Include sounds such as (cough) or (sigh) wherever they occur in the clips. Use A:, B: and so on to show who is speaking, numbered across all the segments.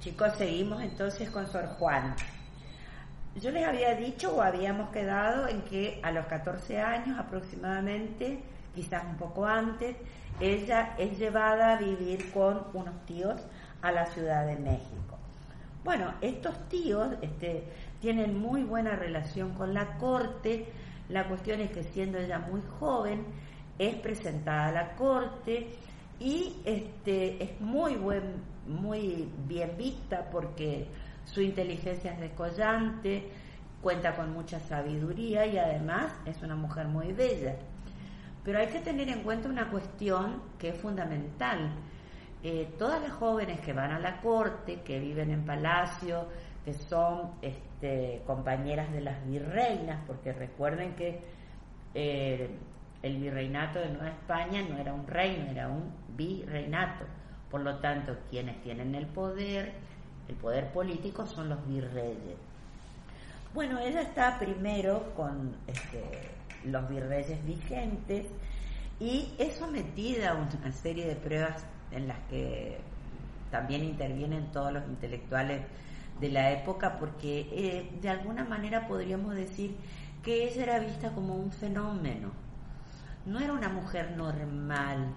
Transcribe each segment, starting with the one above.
A: chicos, seguimos entonces con Sor Juana. Yo les había dicho o habíamos quedado en que a los 14 años aproximadamente, quizás un poco antes, ella es llevada a vivir con unos tíos a la Ciudad de México. Bueno, estos tíos este, tienen muy buena relación con la corte. La cuestión es que siendo ella muy joven, es presentada a la corte y este, es muy, buen, muy bien vista porque su inteligencia es descollante, cuenta con mucha sabiduría y además es una mujer muy bella. Pero hay que tener en cuenta una cuestión que es fundamental. Eh, todas las jóvenes que van a la corte, que viven en palacio, que son este, compañeras de las virreinas, porque recuerden que eh, el virreinato de Nueva España no era un reino, era un virreinato. Por lo tanto, quienes tienen el poder, el poder político, son los virreyes. Bueno, ella está primero con este, los virreyes vigentes y es sometida a una serie de pruebas en las que también intervienen todos los intelectuales de la época porque eh, de alguna manera podríamos decir que ella era vista como un fenómeno. No era una mujer normal,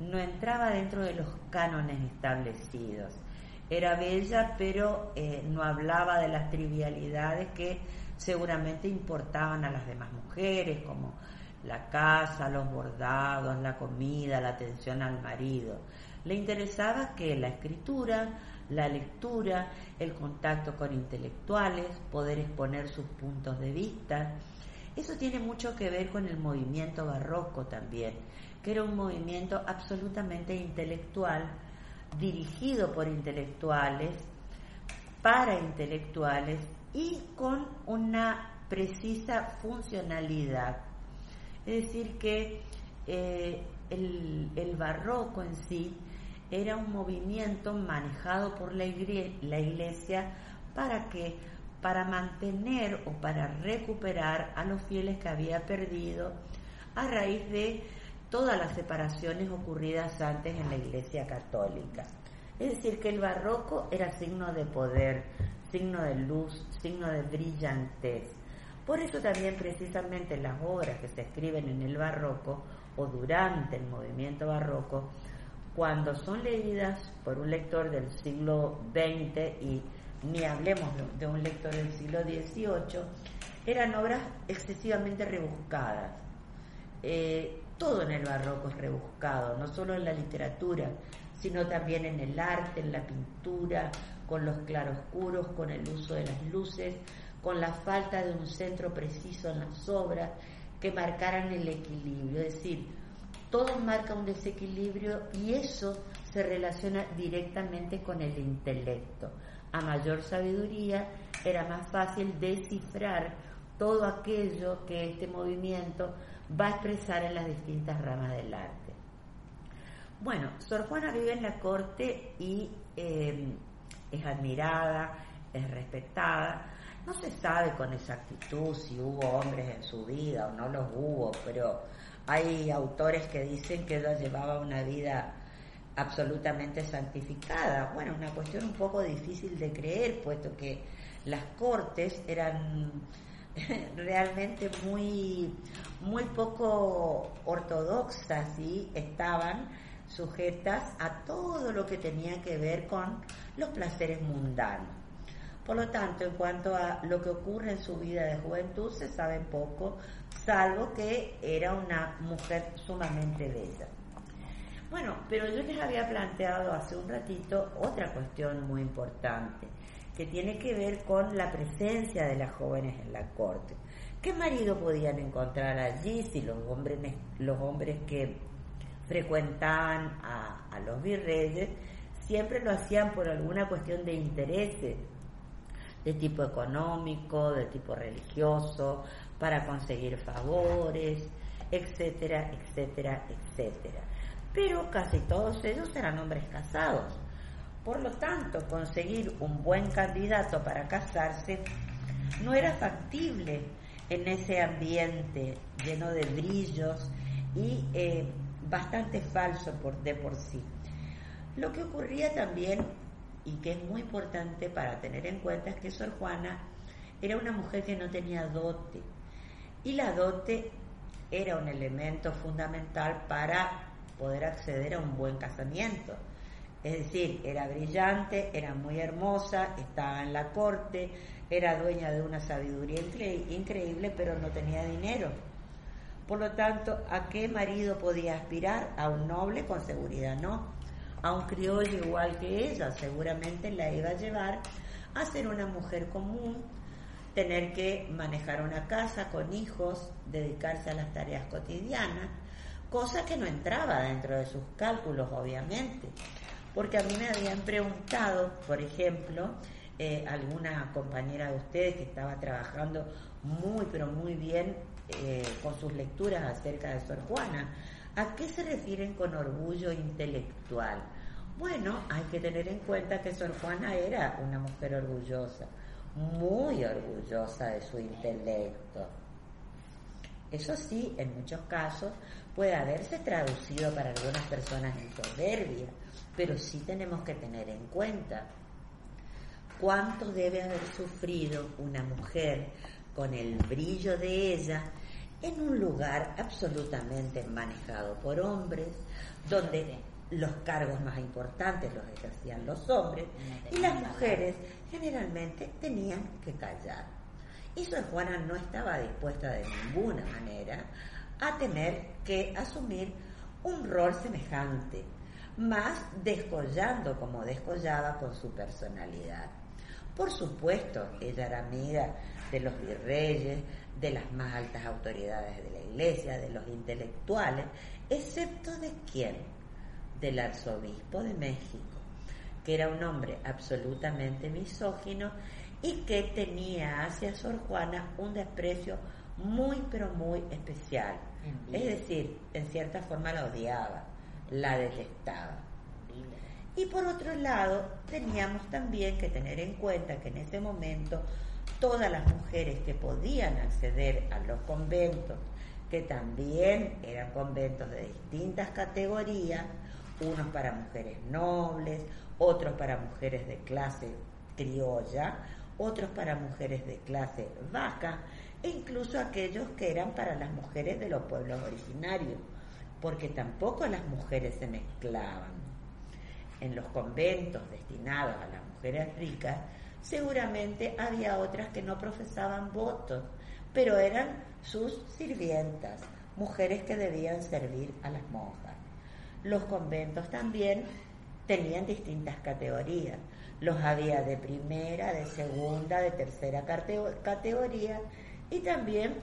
A: no entraba dentro de los cánones establecidos. Era bella, pero eh, no hablaba de las trivialidades que seguramente importaban a las demás mujeres, como la casa, los bordados, la comida, la atención al marido. Le interesaba que la escritura, la lectura, el contacto con intelectuales, poder exponer sus puntos de vista. Eso tiene mucho que ver con el movimiento barroco también, que era un movimiento absolutamente intelectual, dirigido por intelectuales, para intelectuales y con una precisa funcionalidad. Es decir, que eh, el, el barroco en sí era un movimiento manejado por la iglesia, para que para mantener o para recuperar a los fieles que había perdido a raíz de todas las separaciones ocurridas antes en la iglesia católica. Es decir, que el barroco era signo de poder, signo de luz, signo de brillantez. Por eso también precisamente las obras que se escriben en el barroco o durante el movimiento barroco cuando son leídas por un lector del siglo XX y ni hablemos de un lector del siglo XVIII, eran obras excesivamente rebuscadas. Eh, todo en el barroco es rebuscado, no solo en la literatura, sino también en el arte, en la pintura, con los claroscuros, con el uso de las luces, con la falta de un centro preciso en las obras que marcaran el equilibrio. Es decir, todo marca un desequilibrio y eso se relaciona directamente con el intelecto. A mayor sabiduría era más fácil descifrar todo aquello que este movimiento va a expresar en las distintas ramas del arte. Bueno, Sor Juana vive en la corte y em, es admirada, es respetada. No se sabe con exactitud si hubo hombres en su vida o no los hubo, pero hay autores que dicen que ella llevaba una vida absolutamente santificada. Bueno, una cuestión un poco difícil de creer, puesto que las cortes eran (laughs) realmente muy, muy poco ortodoxas y estaban sujetas a todo lo que tenía que ver con los placeres mundanos. Por lo tanto, en cuanto a lo que ocurre en su vida de juventud, se sabe poco, salvo que era una mujer sumamente bella. Bueno, pero yo les había planteado hace un ratito otra cuestión muy importante, que tiene que ver con la presencia de las jóvenes en la corte. ¿Qué marido podían encontrar allí si los hombres, los hombres que frecuentaban a, a los virreyes siempre lo hacían por alguna cuestión de intereses de tipo económico, de tipo religioso, para conseguir favores, etcétera, etcétera, etcétera. Pero casi todos ellos eran hombres casados. Por lo tanto, conseguir un buen candidato para casarse no era factible en ese ambiente lleno de brillos y eh, bastante falso por, de por sí. Lo que ocurría también y que es muy importante para tener en cuenta es que Sor Juana era una mujer que no tenía dote y la dote era un elemento fundamental para poder acceder a un buen casamiento. Es decir, era brillante, era muy hermosa, estaba en la corte, era dueña de una sabiduría increíble, pero no tenía dinero. Por lo tanto, ¿a qué marido podía aspirar? A un noble con seguridad, no. A un criollo igual que ella, seguramente la iba a llevar a ser una mujer común, tener que manejar una casa con hijos, dedicarse a las tareas cotidianas, cosa que no entraba dentro de sus cálculos, obviamente. Porque a mí me habían preguntado, por ejemplo, eh, alguna compañera de ustedes que estaba trabajando muy, pero muy bien eh, con sus lecturas acerca de Sor Juana. ¿A qué se refieren con orgullo intelectual? Bueno, hay que tener en cuenta que Sor Juana era una mujer orgullosa, muy orgullosa de su intelecto. Eso sí, en muchos casos puede haberse traducido para algunas personas en soberbia, pero sí tenemos que tener en cuenta cuánto debe haber sufrido una mujer con el brillo de ella en un lugar absolutamente manejado por hombres, donde los cargos más importantes los ejercían los hombres y las mujeres generalmente tenían que callar. Y Sor Juana no estaba dispuesta de ninguna manera a tener que asumir un rol semejante, más descollando como descollaba con su personalidad. Por supuesto, ella era amiga de los virreyes, de las más altas autoridades de la iglesia, de los intelectuales, excepto de quién? Del arzobispo de México, que era un hombre absolutamente misógino y que tenía hacia Sor Juana un desprecio muy pero muy especial. Es decir, en cierta forma la odiaba, la detestaba. Y por otro lado, teníamos también que tener en cuenta que en ese momento todas las mujeres que podían acceder a los conventos, que también eran conventos de distintas categorías, unos para mujeres nobles, otros para mujeres de clase criolla, otros para mujeres de clase baja e incluso aquellos que eran para las mujeres de los pueblos originarios, porque tampoco las mujeres se mezclaban en los conventos destinados a las mujeres ricas, seguramente había otras que no profesaban votos, pero eran sus sirvientas, mujeres que debían servir a las monjas. Los conventos también tenían distintas categorías. Los había de primera, de segunda, de tercera categoría y también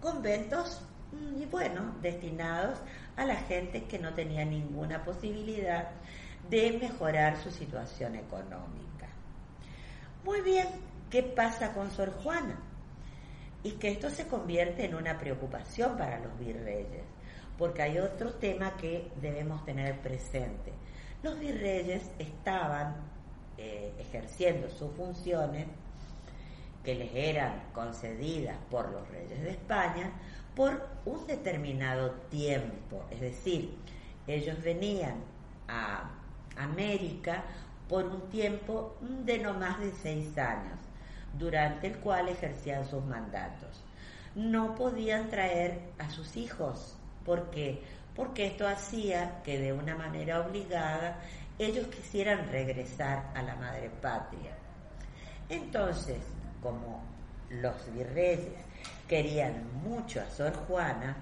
A: conventos, mm, y bueno, destinados a la gente que no tenía ninguna posibilidad de mejorar su situación económica. Muy bien, ¿qué pasa con Sor Juana? Y que esto se convierte en una preocupación para los virreyes, porque hay otro tema que debemos tener presente. Los virreyes estaban eh, ejerciendo sus funciones que les eran concedidas por los reyes de España por un determinado tiempo, es decir, ellos venían a América por un tiempo de no más de seis años, durante el cual ejercían sus mandatos. No podían traer a sus hijos. ¿Por qué? Porque esto hacía que de una manera obligada ellos quisieran regresar a la madre patria. Entonces, como los virreyes querían mucho a Sor Juana,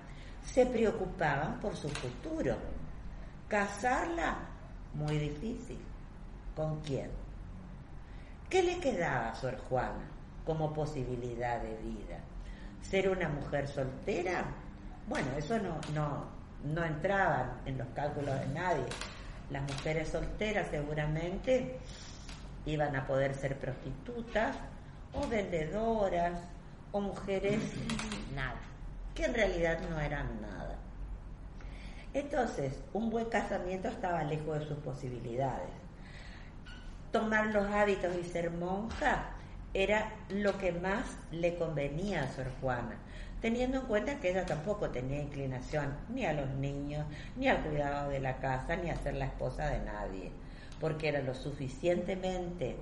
A: se preocupaban por su futuro. Casarla muy difícil. ¿Con quién? ¿Qué le quedaba a Sor Juana como posibilidad de vida? ¿Ser una mujer soltera? Bueno, eso no, no, no entraba en los cálculos de nadie. Las mujeres solteras seguramente iban a poder ser prostitutas o vendedoras o mujeres nada, que en realidad no eran nada. Entonces, un buen casamiento estaba lejos de sus posibilidades. Tomar los hábitos y ser monja era lo que más le convenía a Sor Juana, teniendo en cuenta que ella tampoco tenía inclinación ni a los niños, ni al cuidado de la casa, ni a ser la esposa de nadie. porque era lo suficientemente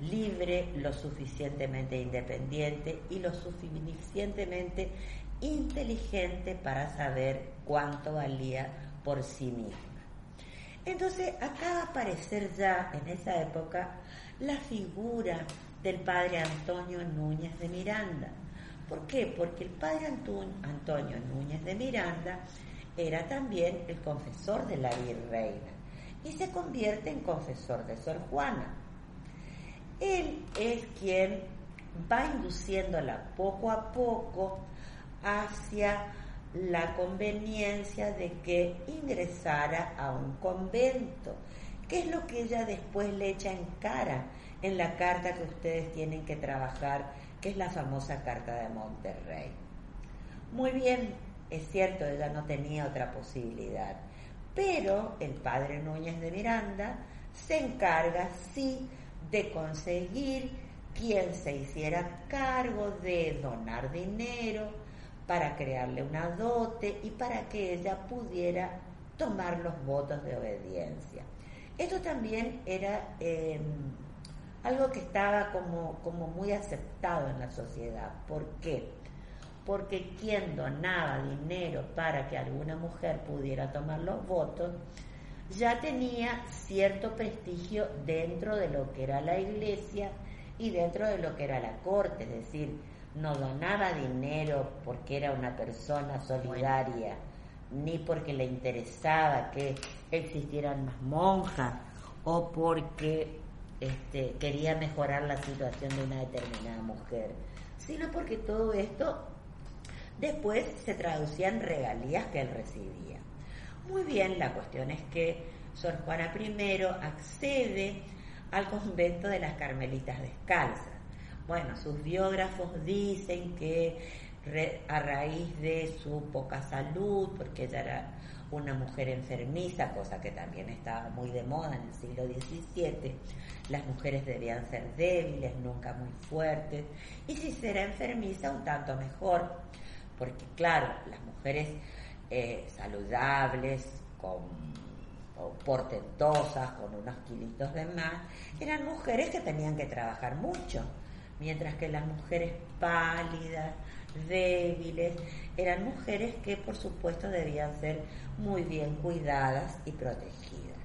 A: libre, lo suficientemente independiente y lo suficientemente inteligente para saber cuánto valía por sí misma. Entonces acá va a aparecer ya en esa época la figura del padre Antonio Núñez de Miranda. ¿Por qué? Porque el padre Antonio Núñez de Miranda era también el confesor de la virreina y se convierte en confesor de Sor Juana. Él es quien va induciéndola poco a poco hacia la conveniencia de que ingresara a un convento, que es lo que ella después le echa en cara en la carta que ustedes tienen que trabajar, que es la famosa carta de Monterrey. Muy bien, es cierto, ella no tenía otra posibilidad, pero el padre Núñez de Miranda se encarga, sí, de conseguir quien se hiciera cargo de donar dinero para crearle una dote y para que ella pudiera tomar los votos de obediencia. Esto también era em, algo que estaba como, como muy aceptado en la sociedad. ¿Por qué? Porque quien donaba dinero para que alguna mujer pudiera tomar los votos, ya tenía cierto prestigio dentro de lo que era la iglesia y dentro de lo que era la corte, es decir, no donaba dinero porque era una persona solidaria, ni porque le interesaba que existieran más monjas o porque este, quería mejorar la situación de una determinada mujer, sino porque todo esto después se traducía en regalías que él recibía. Muy bien, la cuestión es que Sor Juana I accede al convento de las Carmelitas Descalzas. Bueno, sus biógrafos dicen que a raíz de su poca salud, porque ella era una mujer enfermiza, cosa que también estaba muy de moda en el siglo XVII, las mujeres debían ser débiles, nunca muy fuertes, y si será enfermiza, un tanto mejor, porque claro, las mujeres eh, saludables, con portentosas, con unos kilitos de más, eran mujeres que tenían que trabajar mucho, mientras que las mujeres pálidas, débiles, eran mujeres que por supuesto debían ser muy bien cuidadas y protegidas.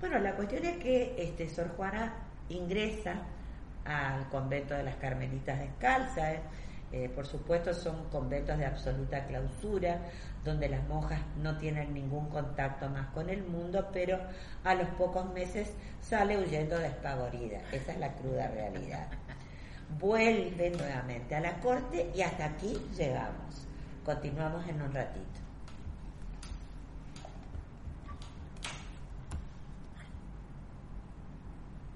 A: Bueno, la cuestión es que este, Sor Juana ingresa al convento de las Carmelitas Descalzas, eh, por supuesto son conventos de absoluta clausura, donde las monjas no tienen ningún contacto más con el mundo, pero a los pocos meses sale huyendo despavorida. Esa es la cruda realidad. Vuelve nuevamente a la corte y hasta aquí llegamos. Continuamos en un ratito.